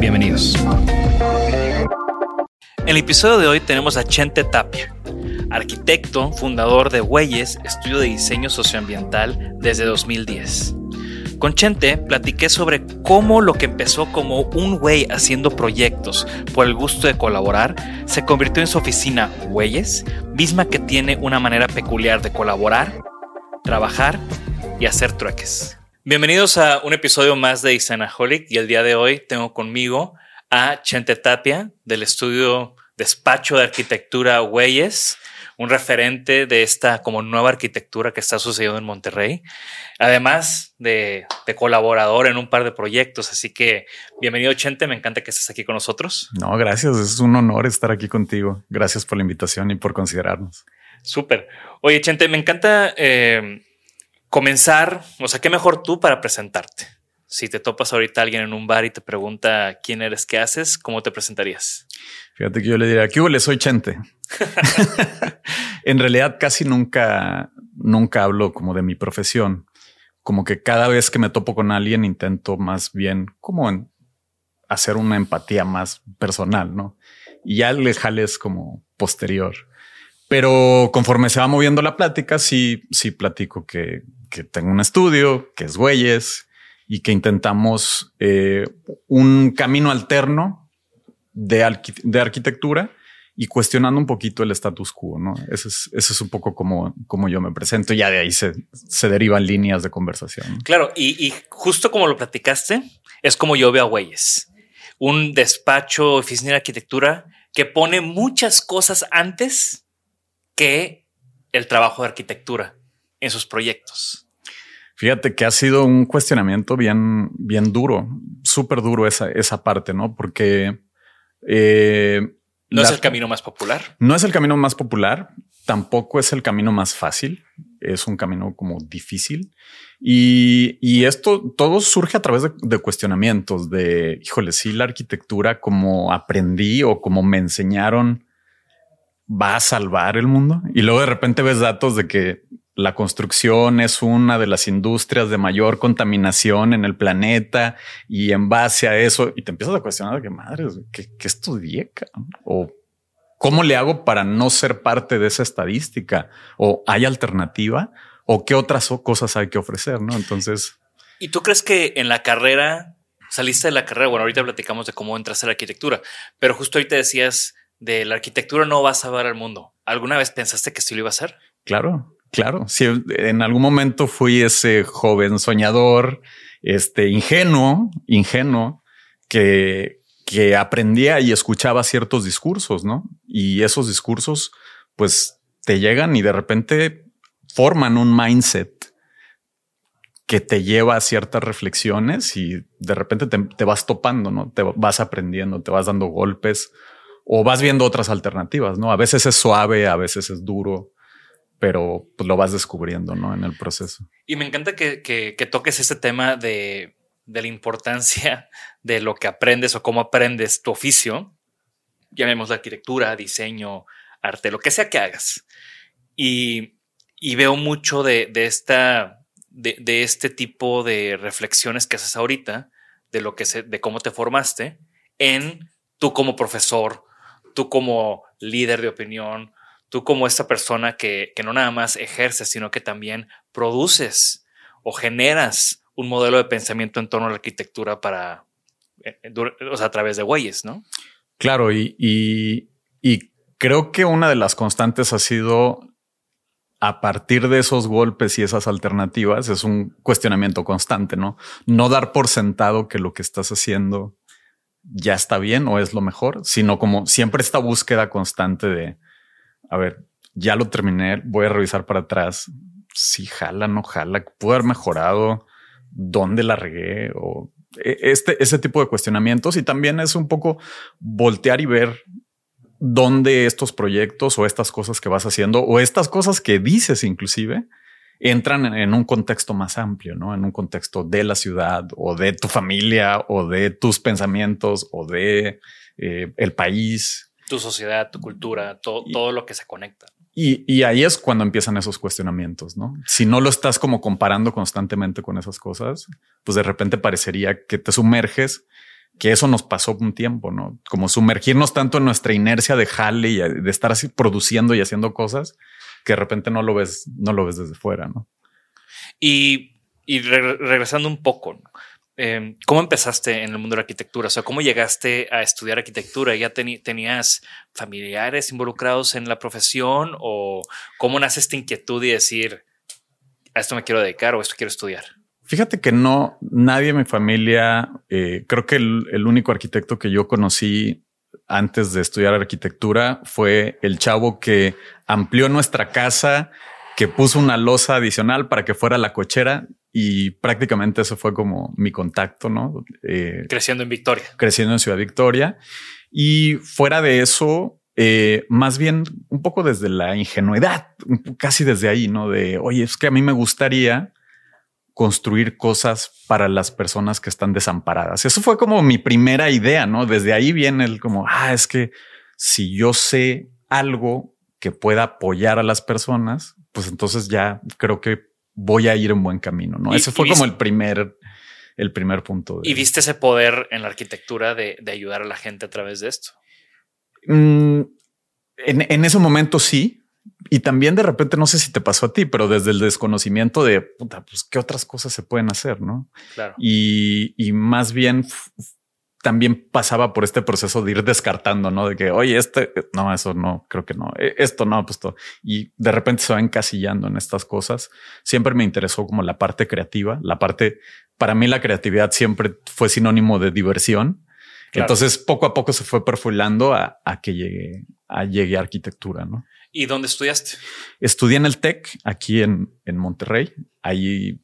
Bienvenidos. En el episodio de hoy tenemos a Chente Tapia, arquitecto, fundador de Huelles, estudio de diseño socioambiental desde 2010. Con Chente platiqué sobre cómo lo que empezó como un güey haciendo proyectos por el gusto de colaborar se convirtió en su oficina Güeyes, misma que tiene una manera peculiar de colaborar, trabajar y hacer trueques. Bienvenidos a un episodio más de Isanaholic y el día de hoy tengo conmigo a Chente Tapia del estudio Despacho de Arquitectura Güeyes un referente de esta como nueva arquitectura que está sucediendo en Monterrey, además de, de, colaborador en un par de proyectos. Así que bienvenido, Chente. Me encanta que estés aquí con nosotros. No, gracias. Es un honor estar aquí contigo. Gracias por la invitación y por considerarnos. Súper. Oye, Chente, me encanta eh, comenzar. O sea, qué mejor tú para presentarte. Si te topas ahorita alguien en un bar y te pregunta quién eres, qué haces, ¿cómo te presentarías? Fíjate que yo le diría, ¿qué le soy Chente. en realidad casi nunca, nunca hablo como de mi profesión. Como que cada vez que me topo con alguien intento más bien como en hacer una empatía más personal, ¿no? Y ya le jales como posterior. Pero conforme se va moviendo la plática, sí, sí platico que, que tengo un estudio, que es Güeyes y que intentamos eh, un camino alterno de, arquitectura y cuestionando un poquito el status quo, ¿no? Ese es, es un poco como, como yo me presento. Ya de ahí se, se derivan líneas de conversación. Claro, y, y, justo como lo platicaste, es como yo veo a Güeyes. Un despacho, oficina de arquitectura que pone muchas cosas antes que el trabajo de arquitectura en sus proyectos. Fíjate que ha sido un cuestionamiento bien, bien duro, súper duro esa, esa parte, ¿no? Porque eh, no es el camino más popular. No es el camino más popular, tampoco es el camino más fácil, es un camino como difícil. Y, y esto todo surge a través de, de, cuestionamientos de, híjole, si la arquitectura como aprendí o como me enseñaron va a salvar el mundo. Y luego de repente ves datos de que la construcción es una de las industrias de mayor contaminación en el planeta y en base a eso, y te empiezas a cuestionar de que madre, ¿qué, qué estudié? O cómo le hago para no ser parte de esa estadística? ¿O hay alternativa? ¿O qué otras cosas hay que ofrecer? No, entonces. ¿Y tú crees que en la carrera saliste de la carrera, bueno, ahorita platicamos de cómo entraste a la arquitectura, pero justo ahorita decías de la arquitectura no vas a ver al mundo. ¿Alguna vez pensaste que sí lo iba a hacer? Claro, claro. Si en algún momento fui ese joven soñador, este ingenuo, ingenuo, que, que aprendía y escuchaba ciertos discursos, ¿no? Y esos discursos, pues te llegan y de repente forman un mindset que te lleva a ciertas reflexiones y de repente te, vas topando, ¿no? Te vas aprendiendo, te vas dando golpes o vas viendo otras alternativas, ¿no? A veces es suave, a veces es duro, pero pues lo vas descubriendo, ¿no? En el proceso. Y me encanta que, que, toques este tema de, la importancia de lo que aprendes o cómo aprendes tu oficio, llamemos la arquitectura, diseño, arte, lo que sea que hagas. Y, veo mucho de, de, este tipo de reflexiones que haces ahorita, de lo que se, de cómo te formaste, en tú como profesor, tú como líder de opinión, tú como esta persona que, que no nada más ejerces, sino que también produces o generas un modelo de pensamiento en torno a la arquitectura para, eh, eh, a través de güeyes, ¿no? Claro, y, y, y creo que una de las constantes ha sido a partir de esos golpes y esas alternativas es un cuestionamiento constante, ¿no? No dar por sentado que lo que estás haciendo ya está bien o es lo mejor, sino como siempre esta búsqueda constante de, a ver, ya lo terminé, voy a revisar para atrás, si jala, no jala, pudo haber mejorado, dónde la regué o e, este, ese tipo de cuestionamientos y también es un poco voltear y ver dónde estos proyectos o estas cosas que vas haciendo o estas cosas que dices inclusive entran en un contexto más amplio, ¿no? En un contexto de la ciudad o de tu familia o de tus pensamientos o de eh, el país. Tu sociedad, tu cultura, todo, todo lo que se conecta. Y, y, ahí es cuando empiezan esos cuestionamientos, ¿no? Si no lo estás como comparando constantemente con esas cosas, pues de repente parecería que te sumerges que eso nos pasó un tiempo, ¿no? Como sumergirnos tanto en nuestra inercia de jale y de estar así produciendo y haciendo cosas que de repente no lo ves, no lo ves desde fuera, ¿no? Y, regresando un poco, em, ¿cómo empezaste en el mundo de la arquitectura? O sea, ¿cómo llegaste a estudiar arquitectura? ¿Ya tenías familiares involucrados en la profesión o cómo nace esta inquietud y decir, a esto me quiero dedicar o esto quiero estudiar? Fíjate que no, nadie en mi familia, eh, creo que el, único arquitecto que yo conocí antes de estudiar arquitectura fue el chavo que amplió nuestra casa, que puso una losa adicional para que fuera la cochera y prácticamente eso fue como mi contacto, ¿no? Eh, creciendo en Victoria. Creciendo en Ciudad Victoria. Y fuera de eso, eh, más bien un poco desde la ingenuidad, casi desde ahí, ¿no? De, oye, es que a mí me gustaría construir cosas para las personas que están desamparadas. Eso fue como mi primera idea, ¿no? Desde ahí viene el como, ah, es que si yo sé algo que pueda apoyar a las personas, pues entonces ya creo que voy a ir en buen camino, ¿no? Ese fue como el primer, el primer punto. ¿Y viste ese poder en la arquitectura de, ayudar a la gente a través de esto? Mm, en, en ese momento sí, y también de repente, no sé si te pasó a ti, pero desde el desconocimiento de puta, pues qué otras cosas se pueden hacer, no? Claro. Y, y más bien también pasaba por este proceso de ir descartando, no de que oye, este no, eso no, creo que no, e, esto no, pues todo. Y de repente se va encasillando en estas cosas. Siempre me interesó como la parte creativa, la parte para mí, la creatividad siempre fue sinónimo de diversión. Entonces, poco a poco se fue perfilando a, a que llegue a, llegue a arquitectura, no? ¿Y dónde estudiaste? Estudié en el TEC, aquí en, en Monterrey. Ahí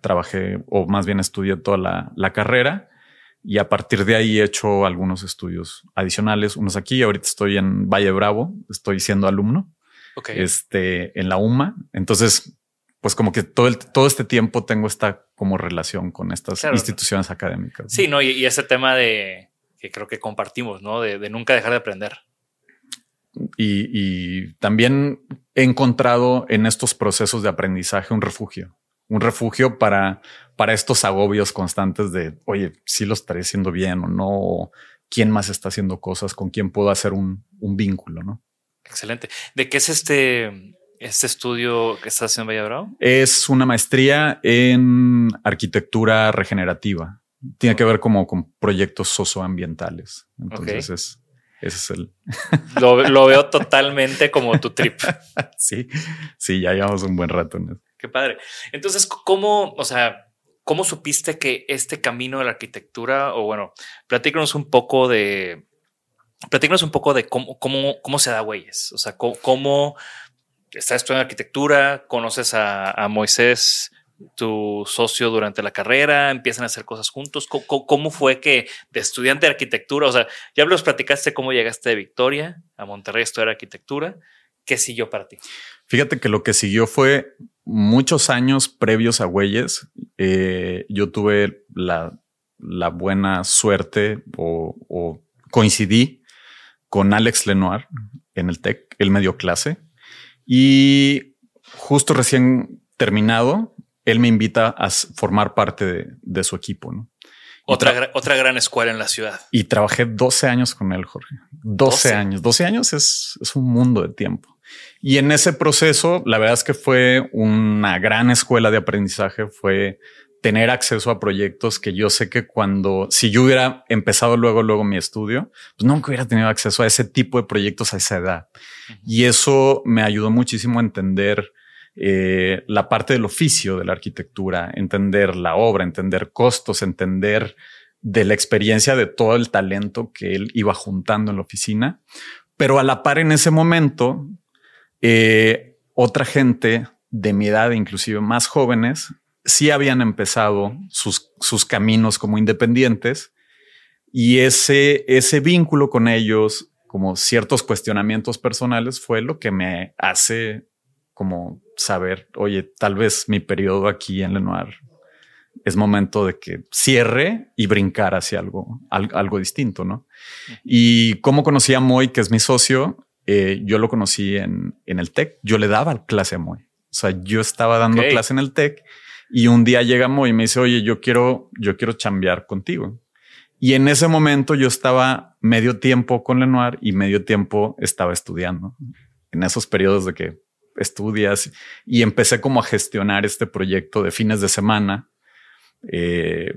trabajé, o más bien estudié toda la, la, carrera. Y a partir de ahí he hecho algunos estudios adicionales, unos aquí. Ahorita estoy en Valle Bravo, estoy siendo alumno. Este, en la UMA. Entonces, pues como que todo el, todo este tiempo tengo esta como relación con estas instituciones académicas. Sí, no, y, ese tema de que creo que compartimos, ¿no? de, de nunca dejar de aprender y, también he encontrado en estos procesos de aprendizaje un refugio, un refugio para, para estos agobios constantes de, oye, si lo estaré haciendo bien o no, quién más está haciendo cosas, con quién puedo hacer un, vínculo, ¿no? Excelente. ¿De qué es este, este estudio que estás haciendo en Valladolid? Es una maestría en arquitectura regenerativa. Tiene que ver como con proyectos socioambientales. Entonces es, ese es el... lo, veo totalmente como tu trip. sí, sí, ya llevamos un buen rato en eso. Qué padre. Entonces, ¿cómo, o sea, cómo supiste que este camino de la arquitectura, o bueno, platícanos un poco de, platícanos un poco de cómo, cómo, cómo se da güeyes, o sea, cómo, cómo estás estudiando arquitectura, conoces a, Moisés tu socio durante la carrera, empiezan a hacer cosas juntos. ¿Cómo, fue que de estudiante de arquitectura, o sea, ya los platicaste cómo llegaste de Victoria a Monterrey a estudiar arquitectura? ¿Qué siguió para ti? Fíjate que lo que siguió fue muchos años previos a Güeyes. Eh, yo tuve la, buena suerte o, coincidí con Alex Lenoir en el TEC, el medio clase. Y justo recién terminado, él me invita a formar parte de, su equipo. ¿no? Otra, otra gran escuela en la ciudad. Y trabajé 12 años con él, Jorge. 12, años. 12 años es, es un mundo de tiempo. Y en ese proceso, la verdad es que fue una gran escuela de aprendizaje, fue tener acceso a proyectos que yo sé que cuando, si yo hubiera empezado luego, luego mi estudio, pues nunca hubiera tenido acceso a ese tipo de proyectos a esa edad. Y eso me ayudó muchísimo a entender eh, la parte del oficio de la arquitectura, entender la obra, entender costos, entender de la experiencia de todo el talento que él iba juntando en la oficina. Pero a la par en ese momento, eh, otra gente de mi edad, inclusive más jóvenes, sí habían empezado sus, sus caminos como independientes y ese, ese vínculo con ellos, como ciertos cuestionamientos personales, fue lo que me hace como saber, oye, tal vez mi periodo aquí en Lenoir es momento de que cierre y brincar hacia algo, algo, distinto, ¿no? Y cómo conocí a Moy, que es mi socio, eh, yo lo conocí en, en el TEC, yo le daba clase a Moy. O sea, yo estaba dando clase en el TEC y un día llega Moy y me dice, oye, yo quiero, yo quiero chambear contigo. Y en ese momento yo estaba medio tiempo con Lenoir y medio tiempo estaba estudiando. En esos periodos de que estudias y empecé como a gestionar este proyecto de fines de semana eh,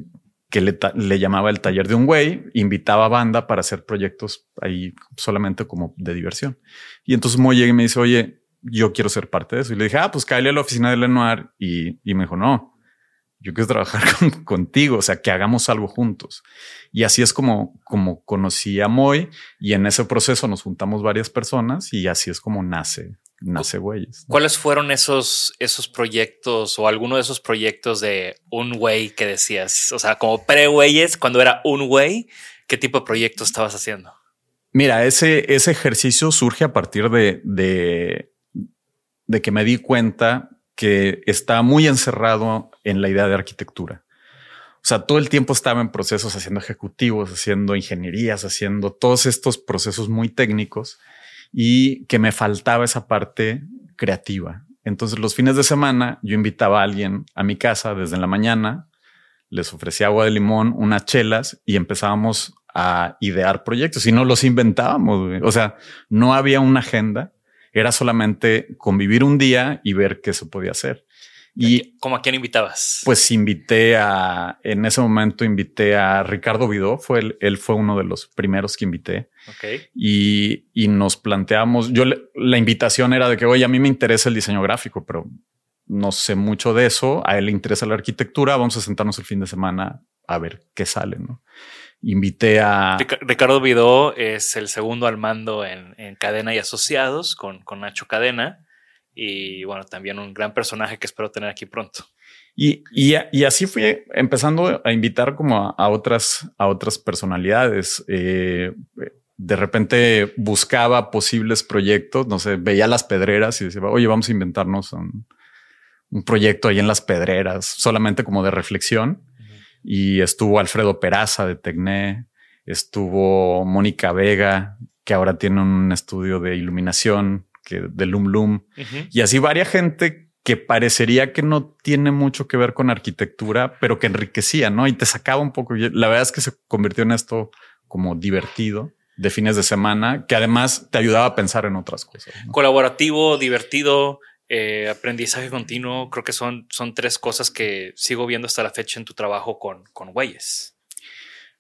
que le, llamaba el taller de un güey, invitaba a banda para hacer proyectos ahí solamente como de diversión. Y entonces Mo llega y me dice, oye, yo quiero ser parte de eso. Y le dije, ah, pues cállate a la oficina de Lenoir. Y, y me dijo, no, yo quiero trabajar contigo, o sea, que hagamos algo juntos. Y así es como, como conocí a Moy y en ese proceso nos juntamos varias personas y así es como nace nace güeyes. ¿Cuáles fueron esos, esos proyectos o alguno de esos proyectos de un güey que decías? O sea, como pre-güeyes, cuando era un güey, ¿qué tipo de proyectos estabas haciendo? Mira, ese, ese ejercicio surge a partir de, de, de que me di cuenta que estaba muy encerrado en la idea de arquitectura. O sea, todo el tiempo estaba en procesos haciendo ejecutivos, haciendo ingenierías, haciendo todos estos procesos muy técnicos y que me faltaba esa parte creativa. Entonces los fines de semana yo invitaba a alguien a mi casa desde la mañana, les ofrecía agua de limón, unas chelas y empezábamos a idear proyectos y no los inventábamos. O sea, no había una agenda, era solamente convivir un día y ver qué se podía hacer. Y ¿Cómo a quién invitabas? Pues invité a, en ese momento invité a Ricardo Vidó, fue él fue uno de los primeros que invité. Okay. Y, y nos planteamos, yo la invitación era de que, oye, a mí me interesa el diseño gráfico, pero no sé mucho de eso, a él le interesa la arquitectura, vamos a sentarnos el fin de semana a ver qué sale, ¿no? Invité a... Ricardo Vidó es el segundo al mando en, en Cadena y Asociados con, con Nacho Cadena y bueno, también un gran personaje que espero tener aquí pronto. Y, y, y así fui empezando a invitar como a, otras, a otras personalidades. Eh, de repente buscaba posibles proyectos, no sé, veía las pedreras y decía, oye, vamos a inventarnos un, un proyecto ahí en las pedreras, solamente como de reflexión. Y estuvo Alfredo Peraza de Tecné, estuvo Mónica Vega, que ahora tiene un estudio de iluminación que de Lum Lum y así varias gente que parecería que no tiene mucho que ver con arquitectura, pero que enriquecía, ¿no? Y te sacaba un poco. La verdad es que se convirtió en esto como divertido de fines de semana, que además te ayudaba a pensar en otras cosas. Colaborativo, divertido, eh, aprendizaje continuo, creo que son, son tres cosas que sigo viendo hasta la fecha en tu trabajo con, con güeyes.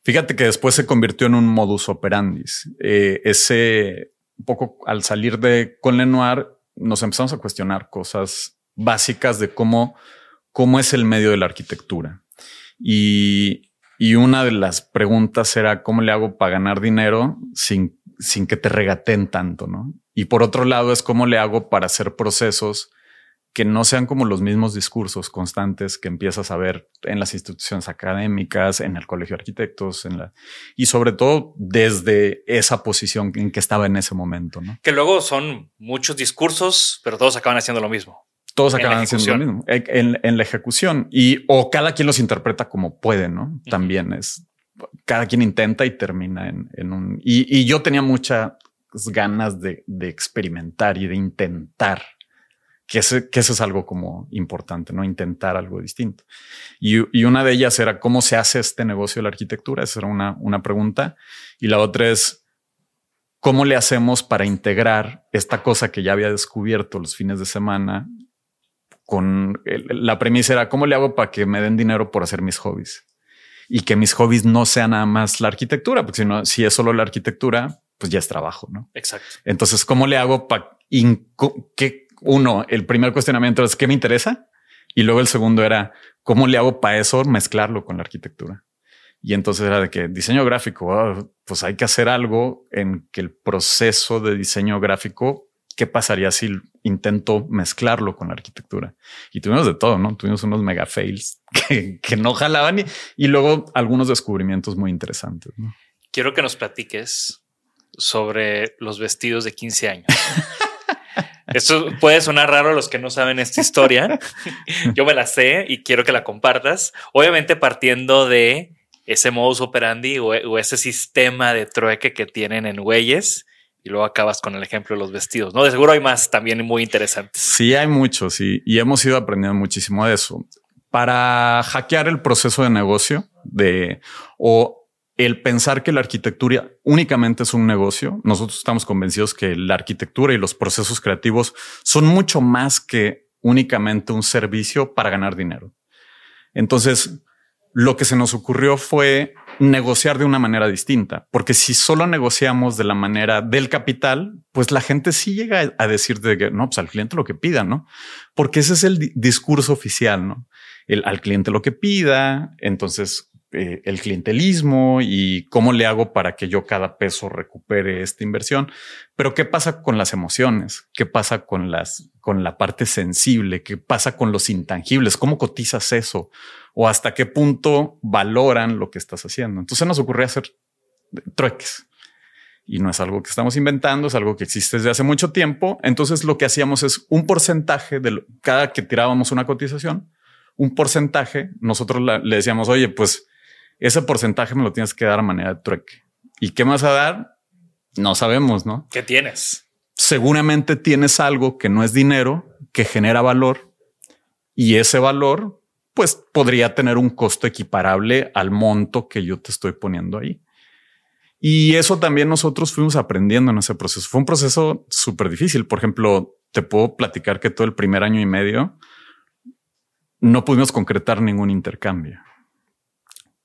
Fíjate que después se convirtió en un modus operandi. Eh, ese un poco al salir de con Lenoir nos empezamos a cuestionar cosas básicas de cómo, cómo es el medio de la arquitectura. Y, y una de las preguntas era cómo le hago para ganar dinero sin, sin que te regaten tanto, ¿no? Y por otro lado es cómo le hago para hacer procesos que no sean como los mismos discursos constantes que empiezas a ver en las instituciones académicas, en el colegio de arquitectos, en la y sobre todo desde esa posición en que estaba en ese momento, ¿no? Que luego son muchos discursos, pero todos acaban haciendo lo mismo. Todos acaban haciendo lo mismo en, la ejecución y o cada quien los interpreta como puede, ¿no? También es cada quien intenta y termina en, un y, yo tenía muchas ganas de, de experimentar y de intentar que, que eso es algo como importante, no intentar algo distinto. Y, y, una de ellas era cómo se hace este negocio de la arquitectura. Esa era una, una pregunta. Y la otra es cómo le hacemos para integrar esta cosa que ya había descubierto los fines de semana con la premisa era cómo le hago para que me den dinero por hacer mis hobbies y que mis hobbies no sean nada más la arquitectura, porque si no, si es solo la arquitectura, pues ya es trabajo, ¿no? Exacto. Entonces, ¿cómo le hago para que uno, el primer cuestionamiento es qué me interesa y luego el segundo era cómo le hago para eso mezclarlo con la arquitectura. Y entonces era de que diseño gráfico, ah, pues hay que hacer algo en que el proceso de diseño gráfico, ¿qué pasaría si intento mezclarlo con la arquitectura? Y tuvimos de todo, ¿no? Tuvimos unos mega fails que, que no jalaban y, y, luego algunos descubrimientos muy interesantes. Quiero que nos platiques sobre los vestidos de 15 años. Esto puede sonar raro a los que no saben esta historia. Yo me la sé y quiero que la compartas. Obviamente partiendo de ese modus operandi o, ese sistema de trueque que tienen en Güeyes y luego acabas con el ejemplo de los vestidos. No, de seguro hay más también muy interesantes. Sí, hay muchos y, y hemos ido aprendiendo muchísimo de eso. Para hackear el proceso de negocio de o el pensar que la arquitectura únicamente es un negocio. Nosotros estamos convencidos que la arquitectura y los procesos creativos son mucho más que únicamente un servicio para ganar dinero. Entonces, lo que se nos ocurrió fue negociar de una manera distinta, porque si solo negociamos de la manera del capital, pues la gente sí llega a decir de que no, pues al cliente lo que pida, no? Porque ese es el discurso oficial, no? El, al cliente lo que pida, entonces eh, el clientelismo y cómo le hago para que yo cada peso recupere esta inversión. Pero qué pasa con las emociones? ¿Qué pasa con las, con la parte sensible? ¿Qué pasa con los intangibles? ¿Cómo cotizas eso? O hasta qué punto valoran lo que estás haciendo. Entonces nos ocurrió hacer trueques y no es algo que estamos inventando, es algo que existe desde hace mucho tiempo. Entonces lo que hacíamos es un porcentaje de cada que tirábamos una cotización, un porcentaje, nosotros le decíamos, oye, pues ese porcentaje me lo tienes que dar a manera de trueque. ¿Y qué vas a dar? No sabemos, ¿no? ¿Qué tienes? Seguramente tienes algo que no es dinero, que genera valor y ese valor pues podría tener un costo equiparable al monto que yo te estoy poniendo ahí. Y eso también nosotros fuimos aprendiendo en ese proceso. Fue un proceso súper difícil. Por ejemplo, te puedo platicar que todo el primer año y medio no pudimos concretar ningún intercambio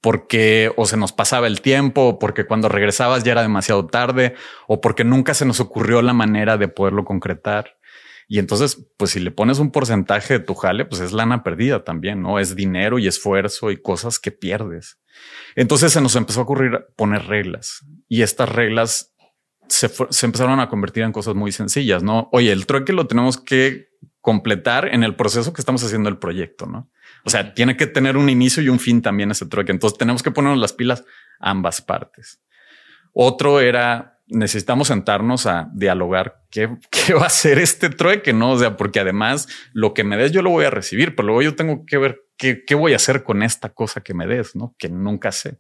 porque o se nos pasaba el tiempo, o porque cuando regresabas ya era demasiado tarde, o porque nunca se nos ocurrió la manera de poderlo concretar. Y entonces, pues si le pones un porcentaje de tu jale, pues es lana perdida también, ¿no? Es dinero y esfuerzo y cosas que pierdes. Entonces se nos empezó a ocurrir poner reglas y estas reglas se, se empezaron a convertir en cosas muy sencillas, ¿no? Oye, el trueque lo tenemos que completar en el proceso que estamos haciendo el proyecto, ¿no? O sea, tiene que tener un inicio y un fin también ese trueque. Entonces tenemos que ponernos las pilas ambas partes. Otro era necesitamos sentarnos a dialogar qué, qué va a ser este trueque, no? O sea, porque además lo que me des yo lo voy a recibir, pero luego yo tengo que ver qué, qué voy a hacer con esta cosa que me des, no? Que nunca sé.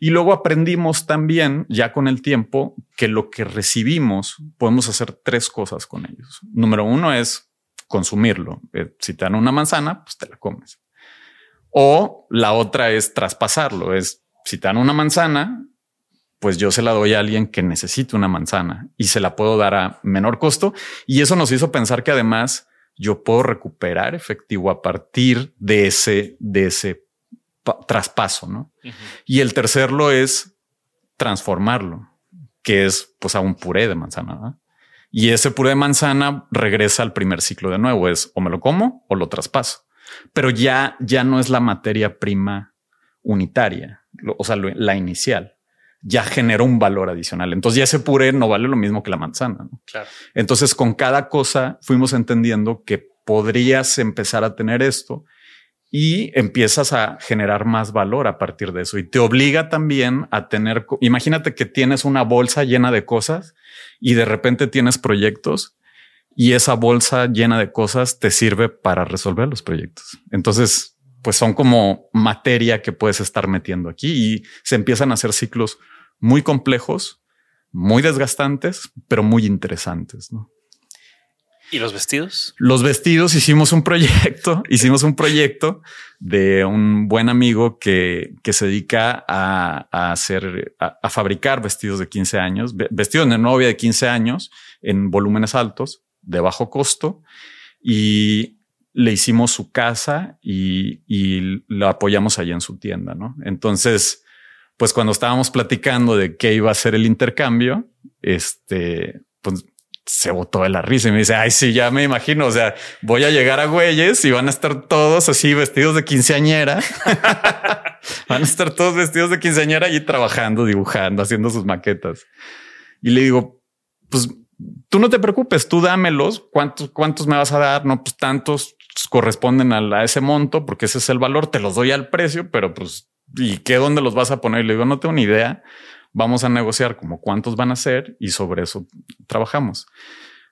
Y luego aprendimos también, ya con el tiempo, que lo que recibimos podemos hacer tres cosas con ellos. Número uno es consumirlo. Eh, si te dan una manzana, pues te la comes. O la otra es traspasarlo. Es si te dan una manzana, pues yo se la doy a alguien que necesite una manzana y se la puedo dar a menor costo. Y eso nos hizo pensar que además yo puedo recuperar efectivo a partir de ese, de ese traspaso, ¿no? Y el tercerlo es transformarlo, que es pues a un puré de manzana. Y ese puré de manzana regresa al primer ciclo de nuevo, es o me lo como o lo traspaso, pero ya, ya no es la materia prima unitaria, o sea, la inicial ya generó un valor adicional. Entonces ya ese puré no vale lo mismo que la manzana. Claro. Entonces con cada cosa fuimos entendiendo que podrías empezar a tener esto y empiezas a generar más valor a partir de eso y te obliga también a tener, imagínate que tienes una bolsa llena de cosas y de repente tienes proyectos y esa bolsa llena de cosas te sirve para resolver los proyectos. Entonces, pues son como materia que puedes estar metiendo aquí y se empiezan a hacer ciclos muy complejos, muy desgastantes, pero muy interesantes. ¿no? ¿Y los vestidos? Los vestidos hicimos un proyecto, hicimos un proyecto de un buen amigo que, que se dedica a, hacer, a, fabricar vestidos de 15 años, vestidos de novia de 15 años en volúmenes altos, de bajo costo, y le hicimos su casa y, y lo apoyamos allá en su tienda, ¿no? Entonces, pues cuando estábamos platicando de qué iba a ser el intercambio, este, pues se botó de la risa y me dice, ay, sí, ya me imagino, o sea, voy a llegar a Güeyes y van a estar todos así vestidos de quinceañera. van a estar todos vestidos de quinceañera y trabajando, dibujando, haciendo sus maquetas. Y le digo, pues tú no te preocupes, tú dámelos. ¿Cuántos, cuántos me vas a dar? No, pues tantos corresponden a, a ese monto porque ese es el valor. Te los doy al precio, pero pues, ¿y qué dónde los vas a poner? Y le digo, no tengo ni idea vamos a negociar como cuántos van a ser y sobre eso trabajamos.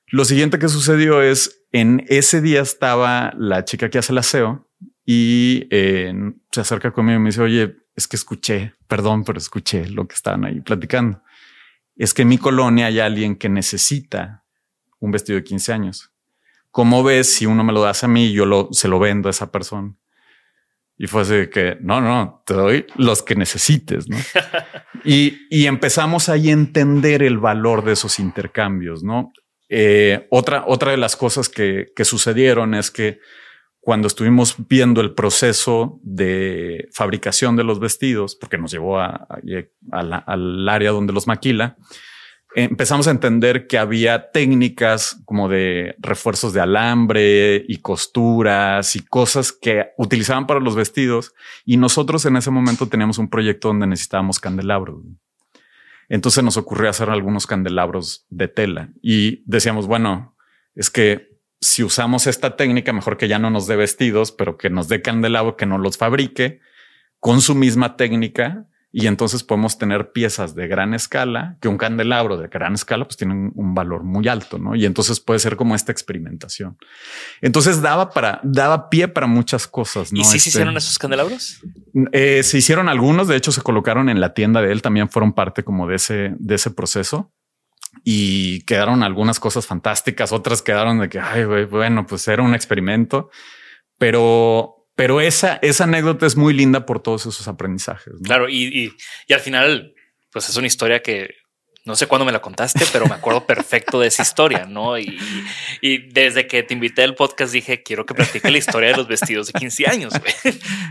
Lo siguiente que sucedió es en ese día estaba la chica que hace el aseo y eh, se acerca conmigo y me dice, oye, es que escuché, perdón, pero escuché lo que estaban ahí platicando. Es que en mi colonia hay alguien que necesita un vestido de 15 años. ¿Cómo ves si uno me lo das a mí y yo se lo vendo a esa persona? Y fue así que no, no, te doy los que necesites. ¿no? y, y, empezamos ahí a entender el valor de esos intercambios. No eh, otra, otra de las cosas que, que sucedieron es que cuando estuvimos viendo el proceso de fabricación de los vestidos, porque nos llevó a, al área donde los maquila, empezamos a entender que había técnicas como de refuerzos de alambre y costuras y cosas que utilizaban para los vestidos. Y nosotros en ese momento teníamos un proyecto donde necesitábamos candelabros. Entonces nos ocurrió hacer algunos candelabros de tela y decíamos, bueno, es que si usamos esta técnica, mejor que ya no nos dé vestidos, pero que nos dé candelabro, que no los fabrique con su misma técnica y entonces podemos tener piezas de gran escala, que un candelabro de gran escala pues tiene un, valor muy alto, ¿no? Y entonces puede ser como esta experimentación. Entonces daba para, daba pie para muchas cosas, ¿no? ¿Y si se este, hicieron esos candelabros? Eh, se hicieron algunos, de hecho se colocaron en la tienda de él, también fueron parte como de ese, de ese proceso y quedaron algunas cosas fantásticas, otras quedaron de que, ay, bueno, pues era un experimento, pero pero esa, esa anécdota es muy linda por todos esos aprendizajes. Claro, y, y, al final, pues es una historia que no sé cuándo me la contaste, pero me acuerdo perfecto de esa historia, ¿no? Y, y, desde que te invité al podcast dije, quiero que platique la historia de los vestidos de 15 años.